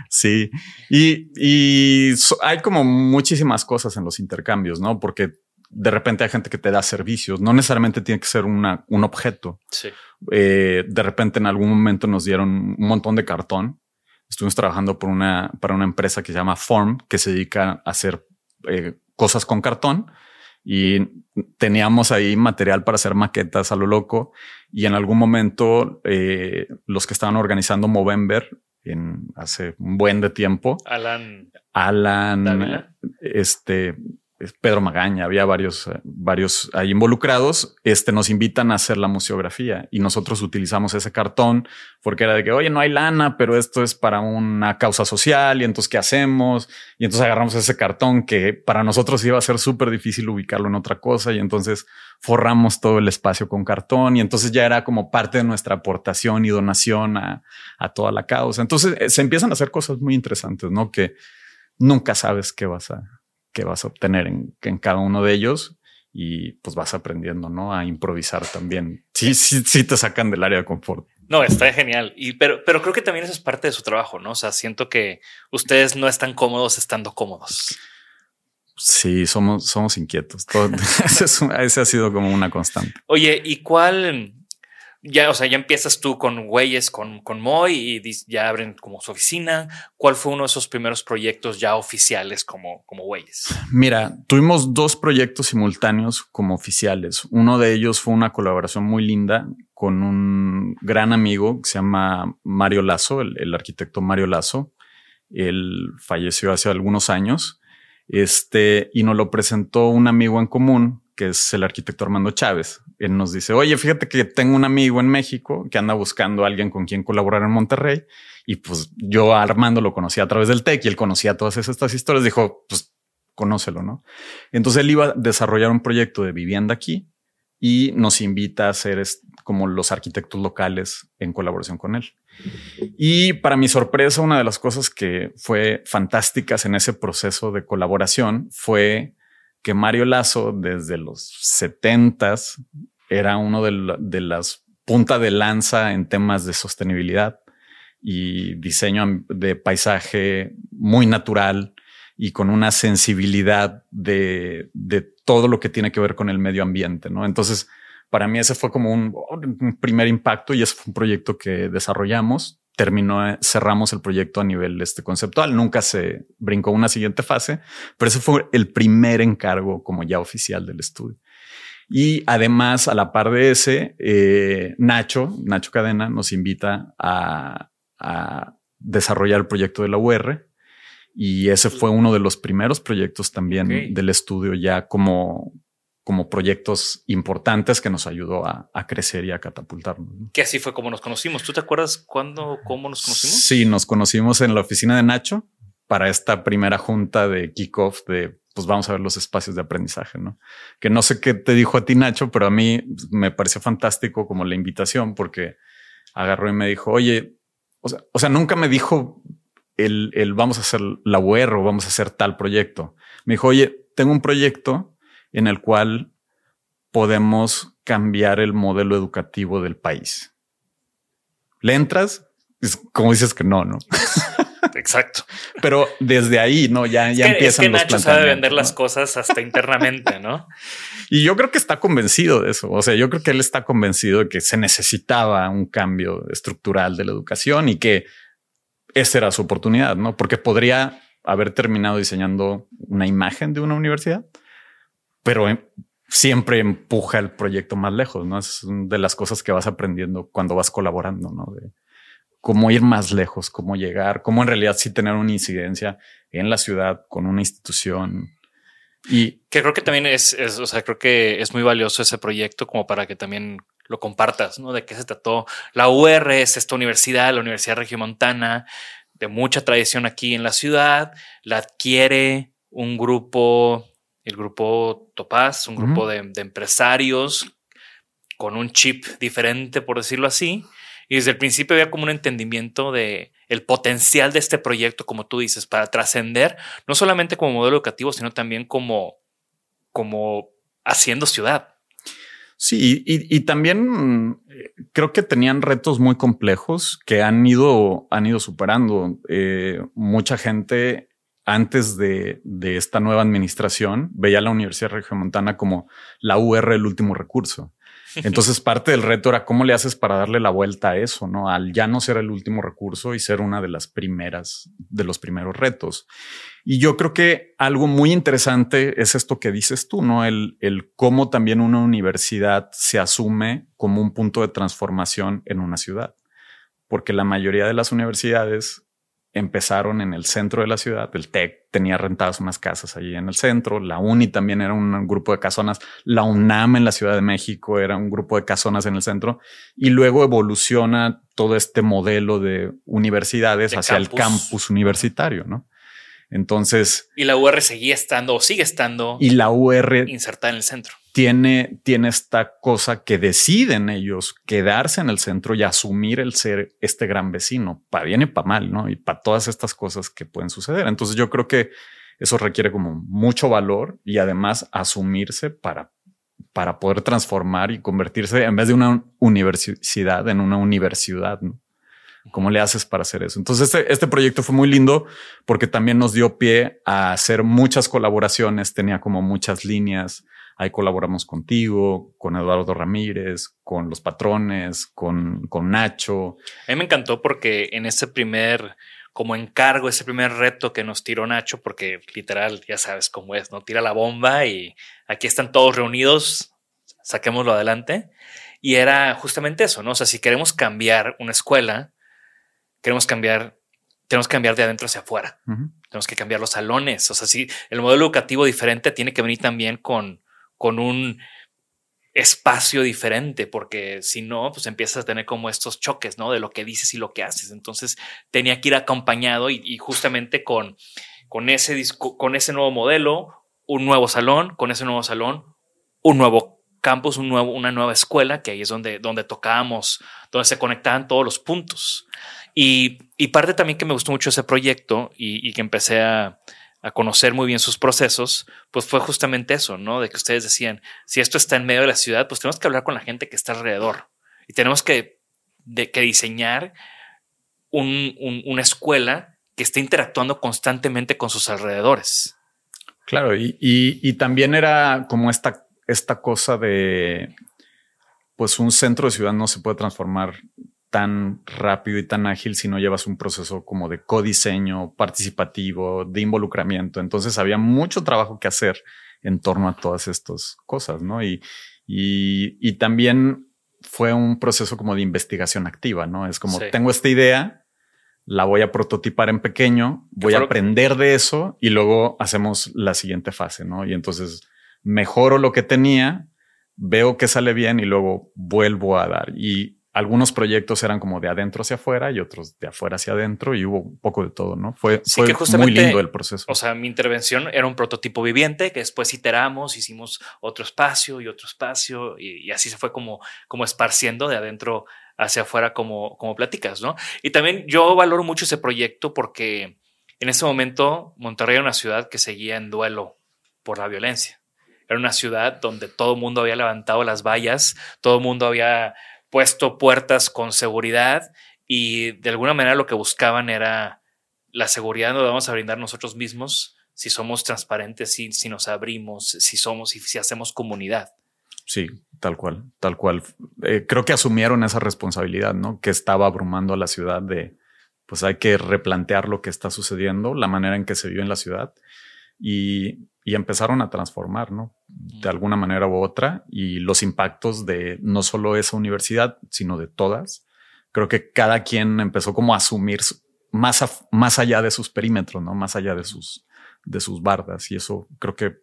Sí, y, y hay como muchísimas cosas en los intercambios, ¿no? Porque de repente hay gente que te da servicios, no necesariamente tiene que ser una, un objeto. Sí. Eh, de repente en algún momento nos dieron un montón de cartón estuvimos trabajando por una, para una empresa que se llama Form, que se dedica a hacer eh, cosas con cartón y teníamos ahí material para hacer maquetas a lo loco. Y en algún momento eh, los que estaban organizando Movember en hace un buen de tiempo, Alan, Alan, este, Pedro Magaña, había varios, eh, varios ahí involucrados, este, nos invitan a hacer la museografía y nosotros utilizamos ese cartón porque era de que, oye, no hay lana, pero esto es para una causa social y entonces, ¿qué hacemos? Y entonces agarramos ese cartón que para nosotros iba a ser súper difícil ubicarlo en otra cosa y entonces forramos todo el espacio con cartón y entonces ya era como parte de nuestra aportación y donación a, a toda la causa. Entonces eh, se empiezan a hacer cosas muy interesantes, ¿no? Que nunca sabes qué vas a, que vas a obtener en, en cada uno de ellos y pues vas aprendiendo, ¿no? A improvisar también. Sí, sí, sí te sacan del área de confort. No, está genial. Y pero, pero creo que también eso es parte de su trabajo, ¿no? O sea, siento que ustedes no están cómodos estando cómodos. Sí, somos, somos inquietos. Todo, ese, ha sido como una constante. Oye, ¿y cuál? Ya, o sea, ya empiezas tú con güeyes, con, con Moy y ya abren como su oficina. ¿Cuál fue uno de esos primeros proyectos ya oficiales como, como güeyes? Mira, tuvimos dos proyectos simultáneos como oficiales. Uno de ellos fue una colaboración muy linda con un gran amigo que se llama Mario Lazo, el, el arquitecto Mario Lazo. Él falleció hace algunos años este, y nos lo presentó un amigo en común, que es el arquitecto Armando Chávez. Nos dice, oye, fíjate que tengo un amigo en México que anda buscando a alguien con quien colaborar en Monterrey. Y pues yo a Armando lo conocía a través del TEC y él conocía todas estas historias. Dijo, pues conócelo, ¿no? Entonces él iba a desarrollar un proyecto de vivienda aquí y nos invita a ser como los arquitectos locales en colaboración con él. Y para mi sorpresa, una de las cosas que fue fantásticas en ese proceso de colaboración fue que Mario Lazo desde los setentas era uno de, las punta de lanza en temas de sostenibilidad y diseño de paisaje muy natural y con una sensibilidad de, todo lo que tiene que ver con el medio ambiente, ¿no? Entonces, para mí ese fue como un, primer impacto y ese fue un proyecto que desarrollamos. Terminó, eh, cerramos el proyecto a nivel este conceptual. Nunca se brincó una siguiente fase, pero ese fue el primer encargo como ya oficial del estudio. Y además, a la par de ese, eh, Nacho, Nacho Cadena, nos invita a, desarrollar el proyecto de la UR. Y ese fue uno de los primeros proyectos también del estudio ya como, como proyectos importantes que nos ayudó a, crecer y a catapultarnos. Que así fue como nos conocimos. ¿Tú te acuerdas cuándo, cómo nos conocimos? Sí, nos conocimos en la oficina de Nacho para esta primera junta de kickoff de pues vamos a ver los espacios de aprendizaje, ¿no? Que no sé qué te dijo a ti Nacho, pero a mí me pareció fantástico como la invitación porque agarró y me dijo, oye, o sea, nunca me dijo el, el vamos a hacer la UR o vamos a hacer tal proyecto. Me dijo, oye, tengo un proyecto en el cual podemos cambiar el modelo educativo del país. ¿Le entras? Es como dices que no, ¿no? Exacto. Pero desde ahí, ¿no? Ya, ya empiezan es que Nacho sabe vender las cosas hasta internamente, ¿no? Y yo creo que está convencido de eso. O sea, yo creo que él está convencido de que se necesitaba un cambio estructural de la educación y que esa era su oportunidad, ¿no? Porque podría haber terminado diseñando una imagen de una universidad, pero em, siempre empuja el proyecto más lejos, ¿no? Es de las cosas que vas aprendiendo cuando vas colaborando, ¿no? De cómo ir más lejos, cómo llegar, cómo en realidad sí tener una incidencia en la ciudad con una institución. Y que creo que también es, o sea, creo que es muy valioso ese proyecto como para que también lo compartas, ¿no? De qué se trató. La UR es esta universidad, la Universidad Regiomontana, de mucha tradición aquí en la ciudad, la adquiere un grupo el grupo Topaz, un grupo de, empresarios con un chip diferente, por decirlo así. Y desde el principio había como un entendimiento de el potencial de este proyecto, como tú dices, para trascender, no solamente como modelo educativo, sino también como, como haciendo ciudad. Sí, y, también eh, creo que tenían retos muy complejos que han ido, han ido superando. Eh, mucha gente antes de, esta nueva administración, veía la Universidad Regiomontana como la UR el último recurso. Entonces parte del reto era cómo le haces para darle la vuelta a eso, ¿no? Al ya no ser el último recurso y ser una de las primeras, de los primeros retos. Y yo creo que algo muy interesante es esto que dices tú, ¿no? El, el cómo también una universidad se asume como un punto de transformación en una ciudad. Porque la mayoría de las universidades empezaron en el centro de la ciudad. El TEC tenía rentadas unas casas allí en el centro. La UNI también era un grupo de casonas. La UNAM en la Ciudad de México era un grupo de casonas en el centro. Y luego evoluciona todo este modelo de universidades hacia el campus universitario, ¿no? Entonces. Y la UR seguía estando o sigue estando. Y la UR. Insertada en el centro tiene, tiene esta cosa que deciden ellos quedarse en el centro y asumir el ser este gran vecino, para bien y para mal, ¿no? Y para todas estas cosas que pueden suceder. Entonces yo creo que eso requiere como mucho valor y además asumirse para para poder transformar y convertirse en vez de una universidad en una universidad. ¿Cómo le haces para hacer eso? Entonces, este, este proyecto fue muy lindo porque también nos dio pie a hacer muchas colaboraciones, tenía como muchas líneas. Ahí colaboramos contigo, con Eduardo Ramírez, con los patrones, con, con Nacho. A mí me encantó porque en ese primer como encargo, ese primer reto que nos tiró Nacho, porque literal, ya sabes cómo es, ¿no? Tira la bomba y aquí están todos reunidos, saquémoslo adelante. Y era justamente eso, ¿no? O sea, si queremos cambiar una escuela, queremos cambiar, tenemos que cambiar de adentro hacia afuera. Tenemos que cambiar los salones. O sea, si el modelo educativo diferente tiene que venir también con, con un espacio diferente, porque si no, pues empiezas a tener como estos choques, ¿no? De lo que dices y lo que haces. Entonces tenía que ir acompañado y, justamente con, con, ese con ese nuevo modelo, un nuevo salón, con ese nuevo salón, un nuevo campus, un nuevo, una nueva escuela, que ahí es donde, donde tocábamos, donde se conectaban todos los puntos. Y, parte también que me gustó mucho ese proyecto y, que empecé a, conocer muy bien sus procesos, pues fue justamente eso, ¿no? De que ustedes decían, si esto está en medio de la ciudad, pues tenemos que hablar con la gente que está alrededor y tenemos que, que diseñar una escuela que esté interactuando constantemente con sus alrededores. Claro, y, y, también era como esta, esta cosa de, pues un centro de ciudad no se puede transformar tan rápido y tan ágil si no llevas un proceso como de codiseño participativo, de involucramiento. Entonces había mucho trabajo que hacer en torno a todas estas cosas, ¿no? Y, y, también fue un proceso como de investigación activa, ¿no? Es como, tengo esta idea, la voy a prototipar en pequeño, voy a aprender de eso y luego hacemos la siguiente fase, ¿no? Y entonces mejoro lo que tenía, veo que sale bien y luego vuelvo a dar. Y algunos proyectos eran como de adentro hacia afuera y otros de afuera hacia adentro y hubo un poco de todo, ¿no? Fue, fue muy lindo el proceso. O sea, mi intervención era un prototipo viviente que después iteramos, hicimos otro espacio y otro espacio y, así se fue como, como esparciendo de adentro hacia afuera como, como platicas, ¿no? Y también yo valoro mucho ese proyecto porque en ese momento Monterrey era una ciudad que seguía en duelo por la violencia. Era una ciudad donde todo el mundo había levantado las vallas, todo el mundo había puesto puertas con seguridad y de alguna manera lo que buscaban era la seguridad nos vamos a brindar nosotros mismos si somos transparentes, si, si nos abrimos, si somos y si hacemos comunidad. Sí, tal cual, tal cual. Eh, creo que asumieron esa responsabilidad, ¿no? Que estaba abrumando a la ciudad de, pues hay que replantear lo que está sucediendo, la manera en que se vive en la ciudad. Y y empezaron a transformar, ¿no? De alguna manera u otra y los impactos de no solo esa universidad, sino de todas. Creo que cada quien empezó como a asumir más, más allá de sus perímetros, ¿no? Más allá de sus, de sus bardas. Y eso creo que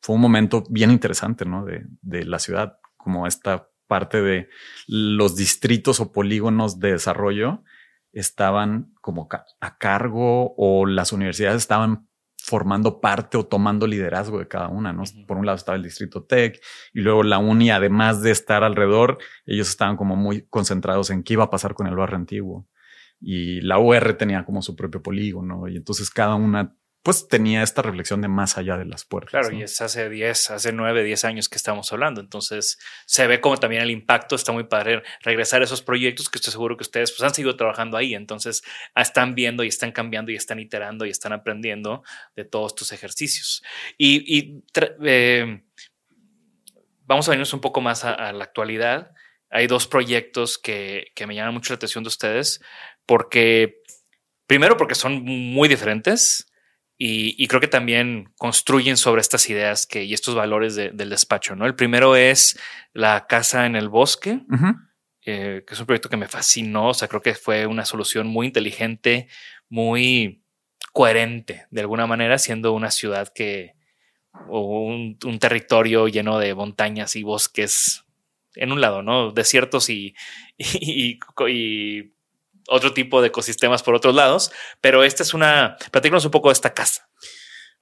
fue un momento bien interesante, ¿no? De, de la ciudad, como esta parte de los distritos o polígonos de desarrollo estaban como a cargo o las universidades estaban formando parte o tomando liderazgo de cada una, ¿no? Por un lado estaba el distrito tech y luego la uni, además de estar alrededor, ellos estaban como muy concentrados en qué iba a pasar con el barrio antiguo. Y la UR tenía como su propio polígono y entonces cada una pues tenía esta reflexión de más allá de las puertas. Claro, y es hace 10, hace 9, 10 años que estamos hablando. Entonces se ve como también el impacto está muy padre regresar a esos proyectos que estoy seguro que ustedes pues, han seguido trabajando ahí. Entonces están viendo y están cambiando y están iterando y están aprendiendo de todos estos ejercicios. Y, eh, vamos a venirnos un poco más a, la actualidad. Hay dos proyectos que, que me llaman mucho la atención de ustedes porque, primero, porque son muy diferentes y, creo que también construyen sobre estas ideas que, y estos valores del despacho. ¿no? El primero es la casa en el bosque, eh, que es un proyecto que me fascinó. O sea, creo que fue una solución muy inteligente, muy coherente de alguna manera, siendo una ciudad que o un, territorio lleno de montañas y bosques en un lado, ¿no? Desiertos y, y, y otro tipo de ecosistemas por otros lados, pero esta es una, platícanos un poco de esta casa.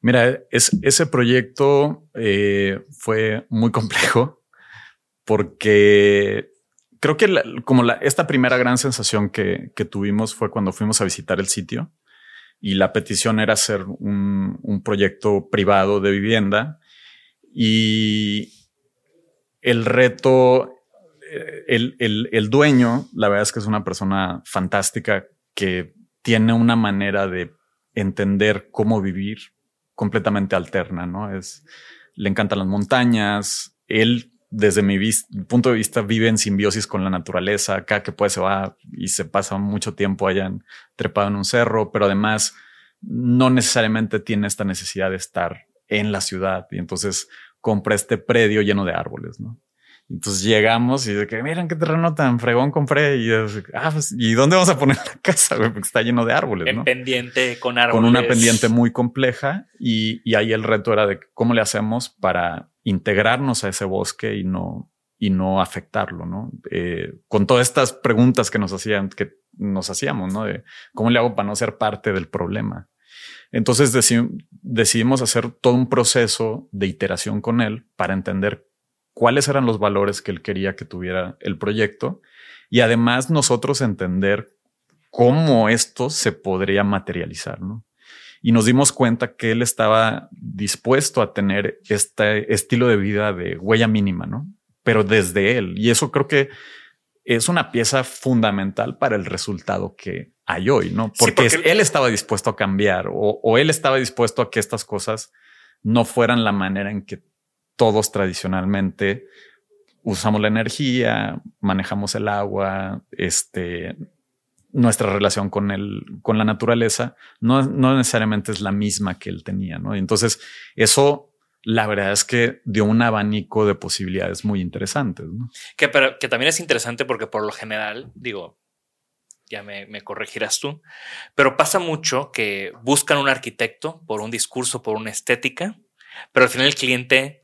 Mira, es, ese proyecto eh, fue muy complejo porque creo que como la, esta primera gran sensación que, que, tuvimos fue cuando fuimos a visitar el sitio y la petición era hacer un, un proyecto privado de vivienda y el reto, el, el, el dueño, la verdad es que es una persona fantástica que tiene una manera de entender cómo vivir completamente alterna, ¿no? Es, le encantan las montañas, él desde mi punto de vista vive en simbiosis con la naturaleza, acá que puede se va y se pasa mucho tiempo allá trepado en un cerro, pero además no necesariamente tiene esta necesidad de estar en la ciudad y entonces compra este predio lleno de árboles, ¿no? Entonces llegamos y de que miren qué terreno tan fregón compré y ah, pues, y dónde vamos a poner la casa, porque está lleno de árboles, en pendiente con árboles, con una pendiente muy compleja y, y ahí el reto era de cómo le hacemos para integrarnos a ese bosque y no y no afectarlo, ¿no? Eh, con todas estas preguntas que nos hacían, que nos hacíamos, ¿no? De cómo le hago para no ser parte del problema. Entonces decidimos hacer todo un proceso de iteración con él para entender cuáles eran los valores que él quería que tuviera el proyecto y además nosotros entender cómo esto se podría materializar, ¿no? Y nos dimos cuenta que él estaba dispuesto a tener este estilo de vida de huella mínima, ¿no? Pero desde él. Y eso creo que es una pieza fundamental para el resultado que hay hoy, ¿no? Porque, él estaba dispuesto a cambiar o, o él estaba dispuesto a que estas cosas no fueran la manera en que todos tradicionalmente usamos la energía, manejamos el agua, este, nuestra relación con el, con la naturaleza no, no necesariamente es la misma que él tenía, ¿no? Entonces eso, la verdad es que dio un abanico de posibilidades muy interesantes, ¿no? Que también es interesante porque por lo general, digo, ya me, me, corregirás tú, pero pasa mucho que buscan un arquitecto por un discurso, por una estética, pero al final el cliente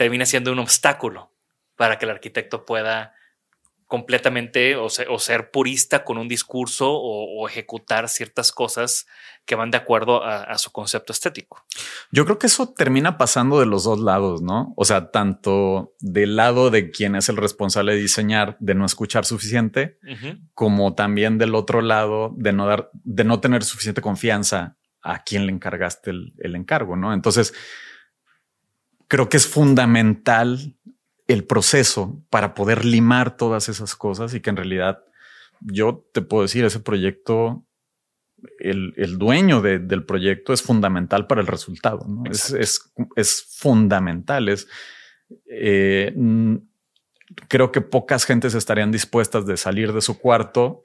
termina siendo un obstáculo para que el arquitecto pueda completamente o, ser purista con un discurso o, ejecutar ciertas cosas que van de acuerdo a, su concepto estético. Yo creo que eso termina pasando de los dos lados, ¿no? O sea, tanto del lado de quien es el responsable de diseñar, de no escuchar suficiente, como también del otro lado de no dar, de no tener suficiente confianza a quien le encargaste el, el encargo, ¿no? Entonces, creo que es fundamental el proceso para poder limar todas esas cosas y que en realidad yo te puedo decir, ese proyecto, el, dueño del proyecto es fundamental para el resultado. Es, fundamental. Es, eh, creo que pocas gentes estarían dispuestas de salir de su cuarto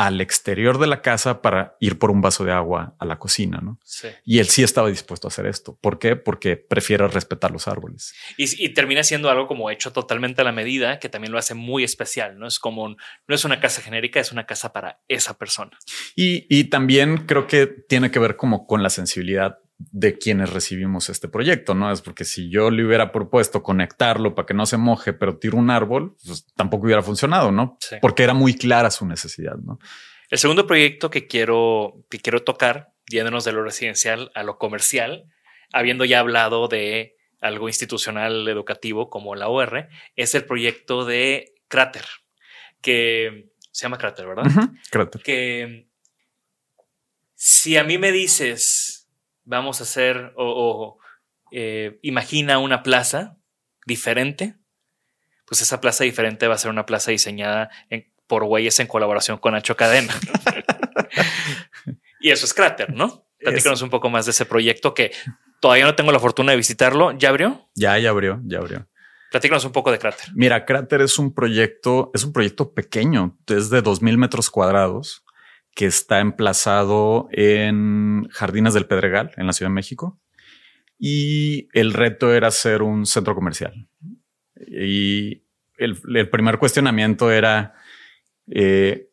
al exterior de la casa para ir por un vaso de agua a la cocina, ¿no? Sí. Y él sí estaba dispuesto a hacer esto. ¿Por qué? Porque prefiere respetar los árboles. Y, termina siendo algo como hecho totalmente a la medida, que también lo hace muy especial, ¿no? Es como, no es una casa genérica, es una casa para esa persona. Y, y también creo que tiene que ver como con la sensibilidad de quienes recibimos este proyecto, ¿no? Es porque si yo le hubiera propuesto conectarlo para que no se moje, pero tiro un árbol, pues tampoco hubiera funcionado, ¿no? Porque era muy clara su necesidad, ¿no? El segundo proyecto que quiero, que quiero tocar, yéndonos de lo residencial a lo comercial, habiendo ya hablado de algo institucional educativo como la OR, es el proyecto de Cráter, que se llama Cráter, ¿verdad? Cráter. Que si a mí me dices vamos a hacer o, eh, imagina una plaza diferente, pues esa plaza diferente va a ser una plaza diseñada por güeyes en colaboración con Nacho Cadena. y eso es Cráter, ¿no? Platícanos un poco más de ese proyecto que todavía no tengo la fortuna de visitarlo. ¿Ya abrió? Ya, ya abrió, ya abrió. Platícanos un poco de Cráter. Mira, Cráter es un proyecto, es un proyecto pequeño, es de 2000 metros cuadrados que está emplazado en Jardines del Pedregal, en la Ciudad de México. Y el reto era ser un centro comercial. Y el, primer cuestionamiento era, eh,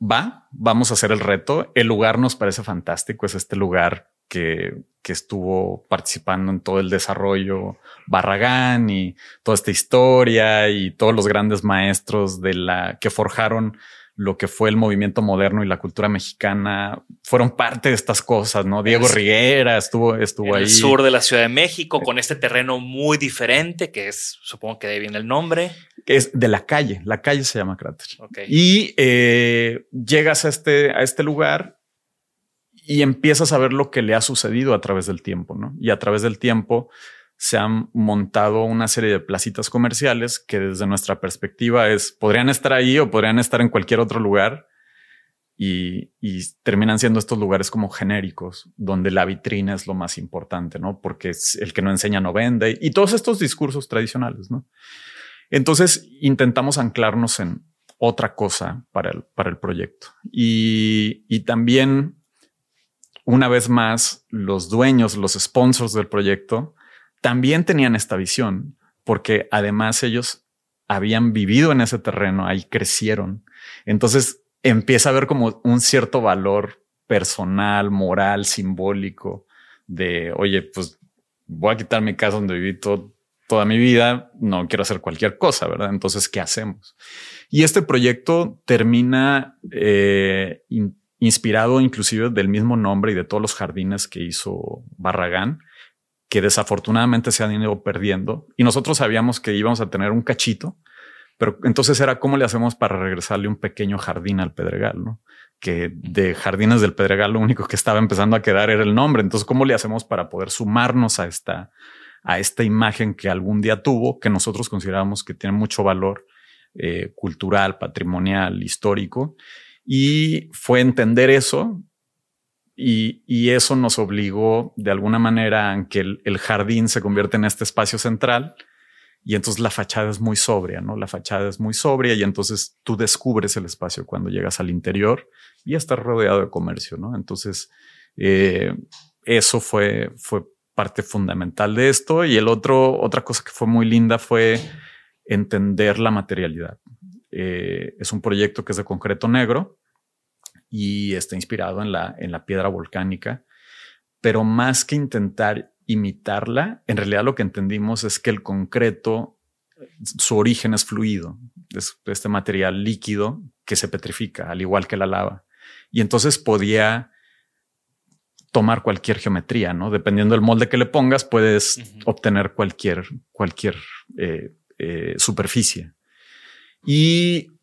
va, vamos a hacer el reto. El lugar nos parece fantástico, es este lugar que, que, estuvo participando en todo el desarrollo Barragán y toda esta historia y todos los grandes maestros de la que forjaron lo que fue el movimiento moderno y la cultura mexicana fueron parte de estas cosas, ¿no? Diego Riguera estuvo, estuvo ahí. El sur de la Ciudad de México, con este terreno muy diferente, que es, supongo que de ahí viene el nombre. Es de la calle, la calle se llama Cráter. Y eh, llegas a este, a este lugar y empiezas a ver lo que le ha sucedido a través del tiempo, ¿no? Y a través del tiempo se han montado una serie de placitas comerciales que desde nuestra perspectiva es, podrían estar ahí o podrían estar en cualquier otro lugar y, terminan siendo estos lugares como genéricos, donde la vitrina es lo más importante, ¿no? Porque el que no enseña no vende y todos estos discursos tradicionales, ¿no? Entonces intentamos anclarnos en otra cosa para el, para el proyecto y, y también una vez más, los dueños, los sponsors del proyecto, también tenían esta visión, porque además ellos habían vivido en ese terreno, ahí crecieron. Entonces empieza a haber como un cierto valor personal, moral, simbólico de, oye, pues voy a quitar mi casa donde viví toda mi vida, no quiero hacer cualquier cosa, ¿verdad? Entonces, ¿qué hacemos? Y este proyecto termina eh, inspirado inclusive del mismo nombre y de todos los jardines que hizo Barragán, que desafortunadamente se han ido perdiendo. Y nosotros sabíamos que íbamos a tener un cachito, pero entonces era cómo le hacemos para regresarle un pequeño jardín al Pedregal, ¿no? Que de Jardines del Pedregal lo único que estaba empezando a quedar era el nombre. Entonces, ¿cómo le hacemos para poder sumarnos a esta, a esta imagen que algún día tuvo, que nosotros consideramos que tiene mucho valor eh, cultural, patrimonial, histórico? Y fue entender eso y, eso nos obligó de alguna manera a que el, jardín se convierta en este espacio central y entonces la fachada es muy sobria, ¿no? La fachada es muy sobria y entonces tú descubres el espacio cuando llegas al interior y estás rodeado de comercio, ¿no? Entonces, eh, eso fue, fue parte fundamental de esto y el otro, otra cosa que fue muy linda fue entender la materialidad. Eh, es un proyecto que es de concreto negro y está inspirado en la, en la piedra volcánica. Pero más que intentar imitarla, en realidad lo que entendimos es que el concreto, su origen es fluido, es este material líquido que se petrifica, al igual que la lava. Y entonces podía tomar cualquier geometría, ¿no? Dependiendo del molde que le pongas, puedes obtener cualquier, cualquier eh, eh, superficie. Y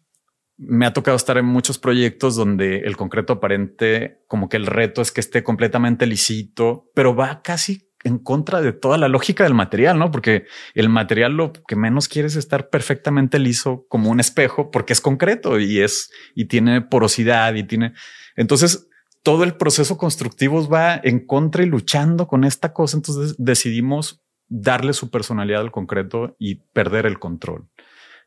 me ha tocado estar en muchos proyectos donde el concreto aparente, como que el reto es que esté completamente lisito, pero va casi en contra de toda la lógica del material, ¿no? Porque el material lo que menos quiere es estar perfectamente liso como un espejo, porque es concreto y es, y tiene porosidad y tiene, entonces todo el proceso constructivo va en contra y luchando con esta cosa. Entonces decidimos darle su personalidad al concreto y perder el control.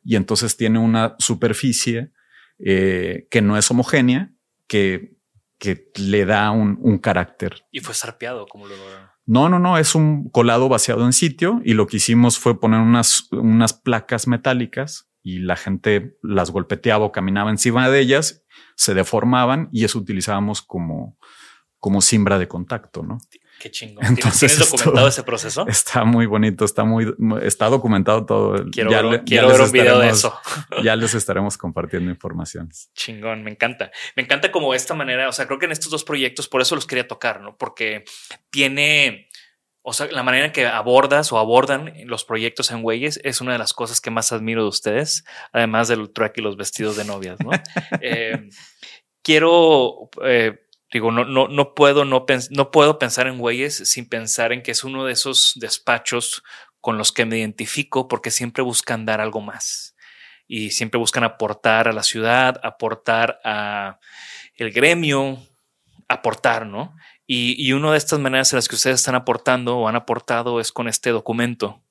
Y entonces tiene una superficie eh, que no es homogénea, que, que le da un, carácter. Y fue sarpeado como lo No, no, no, es un colado vaciado en sitio y lo que hicimos fue poner unas, unas placas metálicas y la gente las golpeteaba o caminaba encima de ellas, se deformaban y eso utilizábamos como, como simbra de contacto, ¿no? Qué chingón. Entonces, ¿Tienes documentado ese proceso? Está muy bonito, está muy, está documentado todo. Quiero, ver, quiero ver un video de eso. ya les estaremos compartiendo informaciones. Chingón, me encanta. Me encanta como esta manera, o sea, creo que en estos dos proyectos, por eso los quería tocar, ¿no? Porque tiene, o sea, la manera en que abordas o abordan los proyectos en Güeyes es una de las cosas que más admiro de ustedes, además del track y los vestidos de novias, ¿no? Eh, quiero... Eh, Digo, no, no, no, puedo, no, no puedo pensar en güeyes sin pensar en que es uno de esos despachos con los que me identifico porque siempre buscan dar algo más y siempre buscan aportar a la ciudad, aportar a el gremio, aportar, ¿no? Y, y una de estas maneras en las que ustedes están aportando o han aportado es con este documento,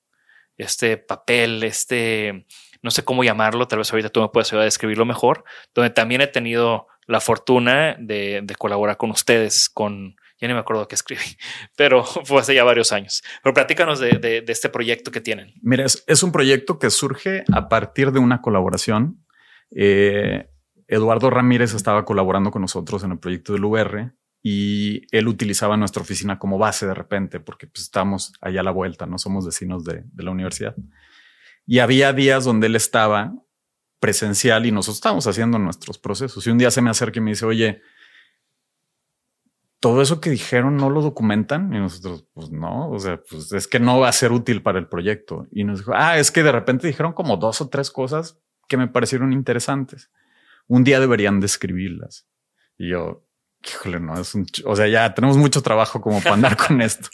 este papel, este, no sé cómo llamarlo, tal vez ahorita tú me puedes ayudar a describirlo mejor, donde también he tenido la fortuna de, colaborar con ustedes, con, ya ni me acuerdo qué escribí, pero fue hace ya varios años. Pero platícanos de, este proyecto que tienen. Mira, es, un proyecto que surge a partir de una colaboración. Eh, Eduardo Ramírez estaba colaborando con nosotros en el proyecto del UR y él utilizaba nuestra oficina como base de repente, porque pues, estamos allá a la vuelta, no somos vecinos de, de la universidad. Y había días donde él estaba presencial y nosotros estábamos haciendo nuestros procesos. Y un día se me acerca y me dice, oye, todo eso que dijeron no lo documentan y nosotros, pues no, o sea, pues es que no va a ser útil para el proyecto. Y nos dijo, ah, es que de repente dijeron como dos o tres cosas que me parecieron interesantes. Un día deberían describirlas. Y yo, híjole, no, es un, o sea, ya tenemos mucho trabajo como para andar con esto.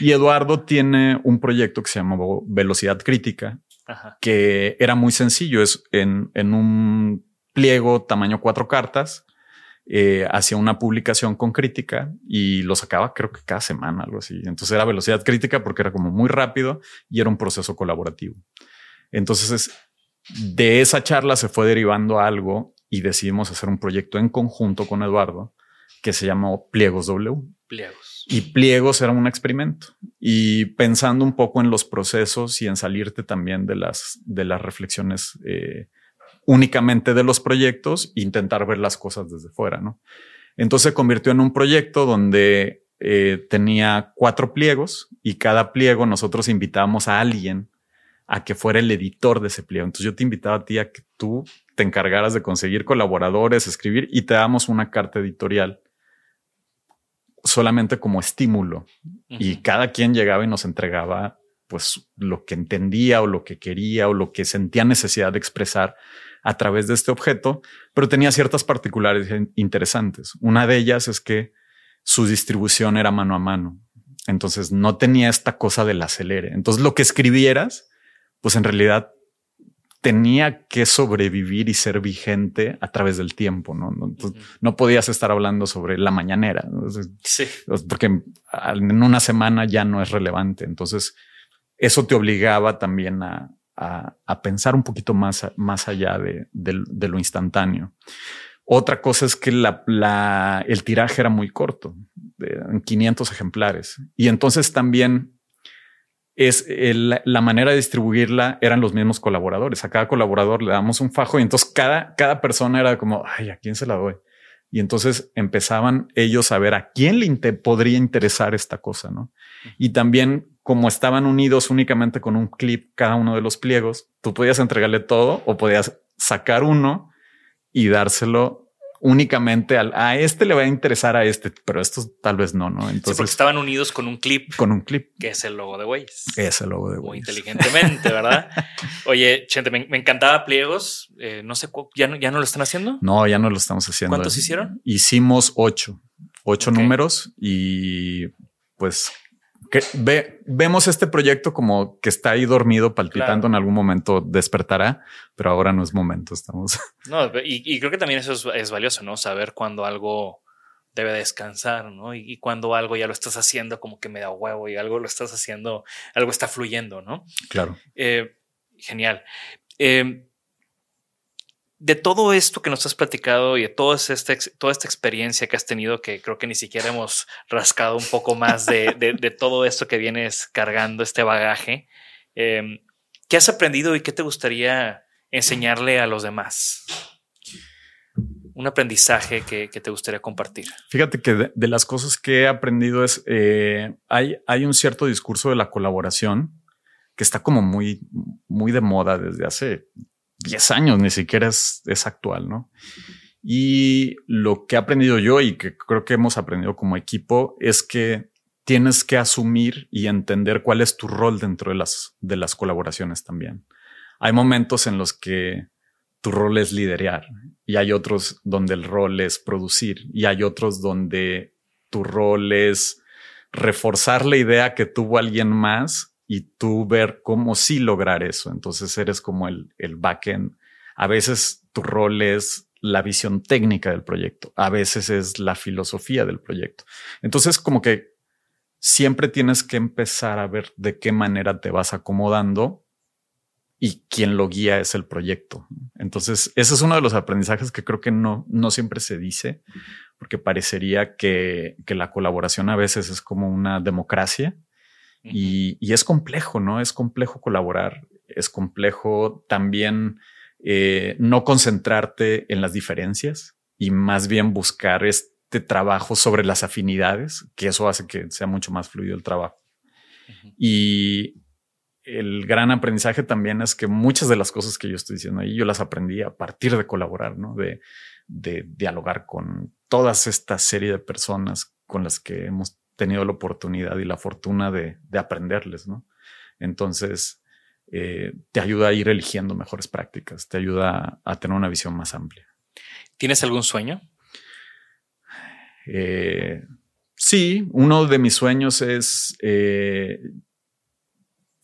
Y Eduardo tiene un proyecto que se llama Velocidad Crítica, que era muy sencillo, es en, en un pliego tamaño cuatro cartas, eh, hacía una publicación con crítica y lo sacaba creo que cada semana, algo así. Entonces era velocidad crítica porque era como muy rápido y era un proceso colaborativo. Entonces de esa charla se fue derivando algo y decidimos hacer un proyecto en conjunto con Eduardo que se llamó Pliegos W. Pliegos. Y Pliegos era un experimento. Y pensando un poco en los procesos y en salirte también de las, de las reflexiones eh, únicamente de los proyectos, intentar ver las cosas desde fuera, ¿no? Entonces se convirtió en un proyecto donde eh, tenía cuatro pliegos y cada pliego nosotros invitábamos a alguien a que fuera el editor de ese pliego. Entonces yo te invitaba a ti a que tú te encargaras de conseguir colaboradores, escribir y te damos una carta editorial solamente como estímulo. Y cada quien llegaba y nos entregaba pues lo que entendía o lo que quería o lo que sentía necesidad de expresar a través de este objeto, pero tenía ciertas particularidades interesantes. Una de ellas es que su distribución era mano a mano. Entonces no tenía esta cosa del acelere. Entonces lo que escribieras, pues en realidad tenía que sobrevivir y ser vigente a través del tiempo, ¿no? No, podías estar hablando sobre la mañanera, sí. porque en una semana ya no es relevante. Entonces, eso te obligaba también a, pensar un poquito más, más allá de, lo instantáneo. Otra cosa es que la, el tiraje era muy corto, en 500 ejemplares. Y entonces también es la manera de distribuirla eran los mismos colaboradores. A cada colaborador le damos un fajo y entonces cada, cada persona era como, ay, ¿a quién se la doy? Y entonces empezaban ellos a ver a quién le podría interesar esta cosa, ¿no? Y también como estaban unidos únicamente con un clip cada uno de los pliegos, tú podías entregarle todo o podías sacar uno y dárselo únicamente al, a este le va a interesar a este, pero esto tal vez no, ¿no? Entonces estaban unidos con un güeyes. Con un clip. Que es el logo de Waze. Es el logo de Muy inteligentemente, ¿verdad? Oye, Chente, me, encantaba Pliegos. Eh, no sé, ¿ya no, ¿ya no lo están haciendo? No, ya no lo estamos haciendo. ¿Cuántos hicieron? Hicimos ocho, ocho números y pues que ve, vemos este proyecto como que está ahí dormido, palpitando en algún momento despertará, pero ahora no es momento. Estamos. No, y, creo que también eso es, valioso, ¿no? Saber cuándo algo debe descansar, ¿no? Y, cuando algo ya lo estás haciendo como que me da huevo y algo lo estás haciendo, algo está fluyendo, ¿no? Claro. Eh, genial. Eh, de todo esto que nos has platicado y de toda esta, toda esta experiencia que has tenido, que creo que ni siquiera hemos rascado un poco más de, todo esto que vienes cargando, este bagaje, em, ¿qué has aprendido y qué te gustaría enseñarle a los demás? Un aprendizaje que, te gustaría compartir. Fíjate que de, las cosas que he aprendido es, eh, hay, hay un cierto discurso de la colaboración que está como muy, muy de moda desde hace 10 años, ni siquiera es, es actual, ¿no? Y lo que he aprendido yo y que creo que hemos aprendido como equipo es que tienes que asumir y entender cuál es tu rol dentro de las, de las colaboraciones también. Hay momentos en los que tu rol es liderar y hay otros donde el rol es producir y hay otros donde tu rol es reforzar la idea que tuvo alguien más y tú ver cómo sí lograr eso. Entonces eres como el, el backend. A veces tu rol es la visión técnica del proyecto, a veces es la filosofía del proyecto. Entonces como que siempre tienes que empezar a ver de qué manera te vas acomodando y quien lo guía es el proyecto. Entonces, ese es uno de los aprendizajes que creo que no, no siempre se dice, porque parecería que, que la colaboración a veces es como una democracia y, es complejo, ¿no? Es complejo colaborar, es complejo también eh, no concentrarte en las diferencias y más bien buscar este trabajo sobre las afinidades, que eso hace que sea mucho más fluido el trabajo. Y el gran aprendizaje también es que muchas de las cosas que yo estoy diciendo ahí, yo las aprendí a partir de colaborar, ¿no? De, de dialogar con todas esta serie de personas con las que hemos tenido la oportunidad y la fortuna de, aprenderles, ¿no? Entonces, eh, te ayuda a ir eligiendo mejores prácticas, te ayuda a, tener una visión más amplia. ¿Tienes algún sueño? Eh, sí, uno de mis sueños es, eh,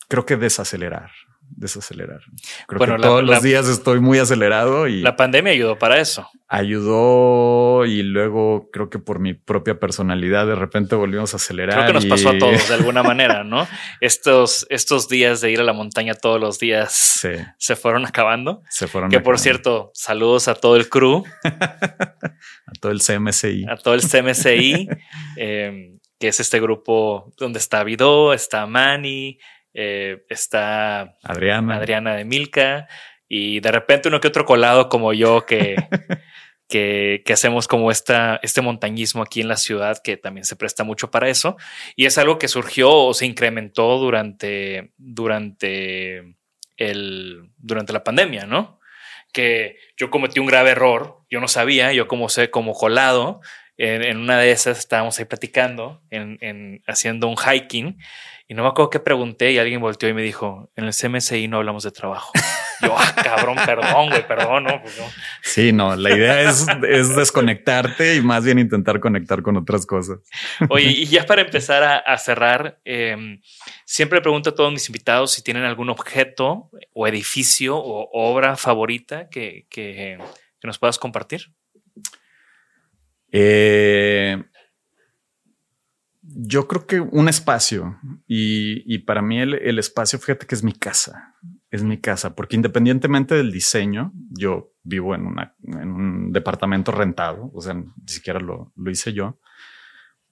creo que desacelerar desacelerar. Creo que todos los días estoy muy acelerado y la pandemia ayudó para eso. Ayudó y luego creo que por mi propia personalidad de repente volvimos a acelerar. Creo que nos pasó a todos de alguna manera, ¿no? Estos, estos días de ir a la montaña todos los días se fueron acabando. Se fueron. Que por cierto, saludos a todo el crew, a todo el CMCI, a todo el CMCI, eh, que es este grupo donde está Vido, está Manny, eh, está Adriana. Adriana de Milka y de repente uno que otro colado como yo que, que, hacemos como esta, este montañismo aquí en la ciudad que también se presta mucho para eso y es algo que surgió o se incrementó durante, durante, el, durante la pandemia, ¿no? Que yo cometí un grave error, yo no sabía, yo como sé, como colado, en, una de esas estábamos ahí platicando, en, haciendo un hiking y no me acuerdo qué pregunté y alguien volteó y me dijo, en el CMSI no hablamos de trabajo. Yo, ah, cabrón, perdón, güey, perdón, ¿no? Pues sí, no, la idea es, desconectarte y más bien intentar conectar con otras cosas. Oye, y ya para empezar a, cerrar, em, siempre pregunto a todos mis invitados si tienen algún objeto o edificio o obra favorita que, que, que nos puedas compartir. Eh, yo creo que un espacio y, para mí el, espacio, fíjate que es mi casa, es mi casa, porque independientemente del diseño, yo vivo en, un departamento rentado, o sea, ni siquiera lo, hice yo,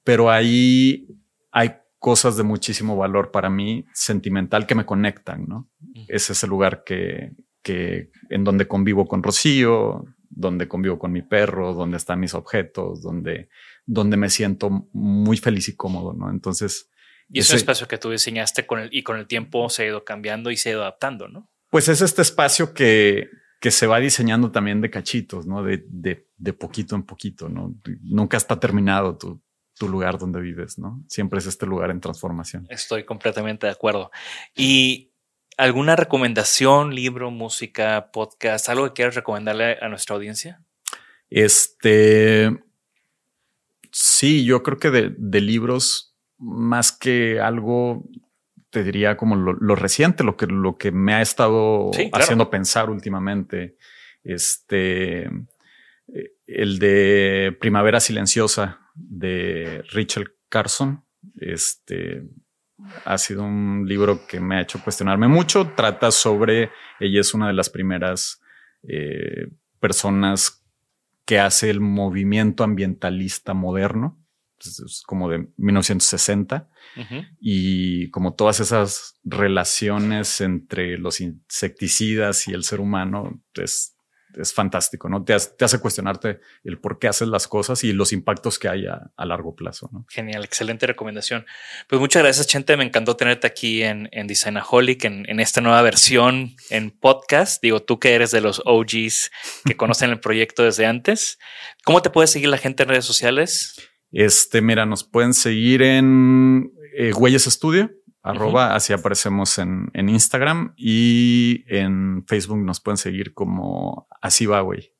pero ahí hay cosas de muchísimo valor para mí, sentimental, que me conectan, ¿no? Ese Es el lugar que, que en donde convivo con Rocío, donde convivo con mi perro, donde están mis objetos, donde donde me siento muy feliz y cómodo, ¿no? Entonces... Y es un espacio que tú diseñaste con el, y con el tiempo se ha ido cambiando y se ha ido adaptando, ¿no? Pues es este espacio que, que se va diseñando también de cachitos, ¿no? De, de, de poquito en poquito, ¿no? Nunca está terminado tu, tu lugar donde vives, ¿no? Siempre es este lugar en transformación. Estoy completamente de acuerdo. Y alguna recomendación, libro, música, podcast, algo que quieras recomendarle a nuestra audiencia? Este, Sí, yo creo que de, libros, más que algo, te diría como lo, reciente, lo que, lo que me ha estado haciendo pensar últimamente. Este, eh, el de Primavera Silenciosa de Rachel Carson. Este ha sido un libro que me ha hecho cuestionarme mucho. Trata sobre ella es una de las primeras eh, personas que hace el movimiento ambientalista moderno, es como de 1960, y como todas esas relaciones entre los insecticidas y el ser humano, es es fantástico, ¿no? Te, hace cuestionarte el por qué haces las cosas y los impactos que hay a, largo plazo, ¿no? Genial, excelente recomendación. Pues muchas gracias, Chente. Me encantó tenerte aquí en, en Designaholic, en, en esta nueva versión en podcast. Digo, tú que eres de los OGs que conocen el proyecto desde antes. ¿Cómo te puede seguir la gente en redes sociales? Este, mira, nos pueden seguir en eh, Huellas Estudio arroba, así aparecemos en, en, Instagram y en Facebook nos pueden seguir como así va, güey.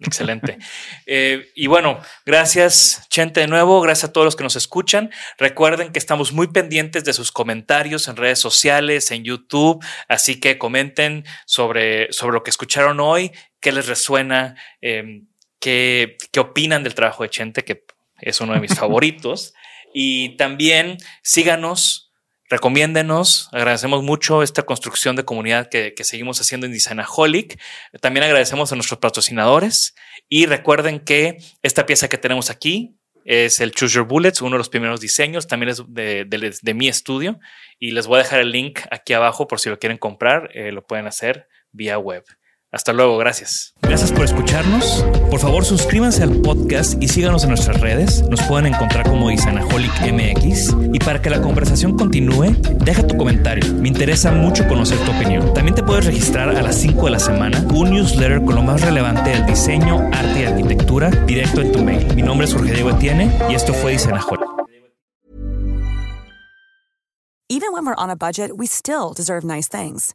Excelente. Eh, y bueno, gracias, Chente, de nuevo. Gracias a todos los que nos escuchan. Recuerden que estamos muy pendientes de sus comentarios en redes sociales, en YouTube. Así que comenten sobre, sobre lo que escucharon hoy, qué les resuena, em, qué, qué opinan del trabajo de Chente, que es uno de mis favoritos. Y también síganos recomiéndenos. Agradecemos mucho esta construcción de comunidad que, seguimos haciendo en Designaholic. También agradecemos a nuestros patrocinadores y recuerden que esta pieza que tenemos aquí es el Choose Your Bullets, uno de los primeros diseños, también es de, mi estudio y les voy a dejar el link aquí abajo por si lo quieren comprar, eh, lo pueden hacer vía web. Hasta luego, gracias. Gracias por escucharnos. Por favor, suscríbanse al podcast y síganos en nuestras redes. Nos pueden encontrar como Isanaholic MX. Y para que la conversación continúe, deja tu comentario. Me interesa mucho conocer tu opinión. También te puedes registrar a las 5 de la semana un newsletter con lo más relevante del diseño, arte y arquitectura directo en tu mail. Mi nombre es Jorge Diego Etienne y esto fue Isanaholic. Even when we're on a budget, we still deserve nice things.